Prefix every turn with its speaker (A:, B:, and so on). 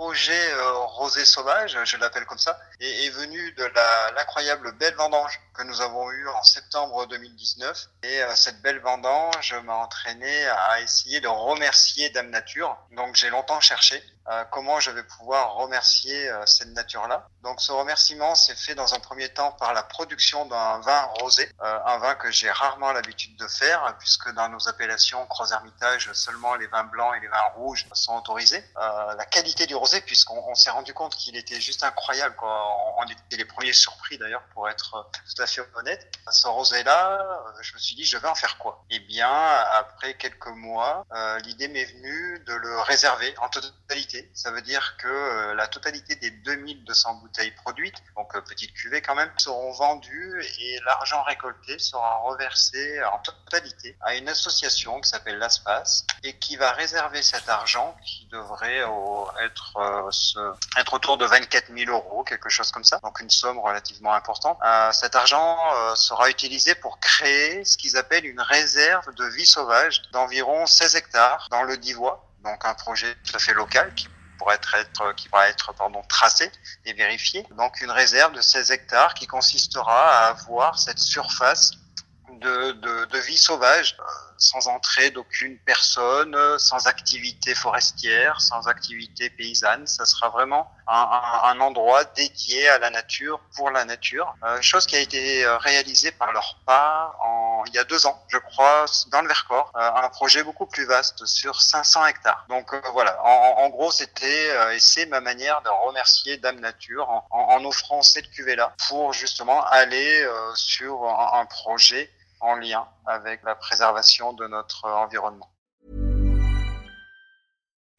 A: Projet euh, Rosé Sauvage, je l'appelle comme ça, est, est venu de l'incroyable belle vendange que nous avons eue en septembre 2019. Et euh, cette belle vendange m'a entraîné à essayer de remercier Dame Nature. Donc j'ai longtemps cherché euh, comment je vais pouvoir remercier euh, cette nature-là. Donc ce remerciement s'est fait dans un premier temps par la production d'un vin rosé, un vin que j'ai rarement l'habitude de faire puisque dans nos appellations Croix-Hermitage, seulement les vins blancs et les vins rouges sont autorisés. La qualité du rosé, puisqu'on on s'est rendu compte qu'il était juste incroyable. Quoi. On, on était les premiers surpris d'ailleurs, pour être tout à fait honnête. Ce rosé-là, euh, je me suis dit, je vais en faire quoi? Eh bien, après quelques mois, euh, l'idée m'est venue de le réserver en totalité. Ça veut dire que euh, la totalité des 2200 bouteilles produites, donc euh, petite cuvée quand même, seront vendues et l'argent récolté sera reversé en totalité à une association qui s'appelle l'ASPAS et qui va réserver cet argent qui devrait être, autour de 24 000 euros, quelque chose comme ça, donc une somme relativement importante. Cet argent euh, sera utilisé pour créer ce qu'ils appellent une réserve de vie sauvage d'environ 16 hectares dans le Divois, donc un projet tout à fait local qui pourrait être, qui pourra être pardon, tracé et vérifié. Donc une réserve de 16 hectares qui consistera à avoir cette surface de, de, de vie sauvage euh, sans entrée d'aucune personne, sans activité forestière, sans activité paysanne. Ça sera vraiment un, un, un endroit dédié à la nature, pour la nature. Euh, chose qui a été euh, réalisée par leur part en, il y a deux ans, je crois, dans le Vercors. Euh, un projet beaucoup plus vaste sur 500 hectares. Donc euh, voilà, en, en gros, c'était euh, et c'est ma manière de remercier Dame Nature en, en, en offrant cette cuvée-là pour justement aller euh, sur un, un projet en lien avec la préservation de notre environnement.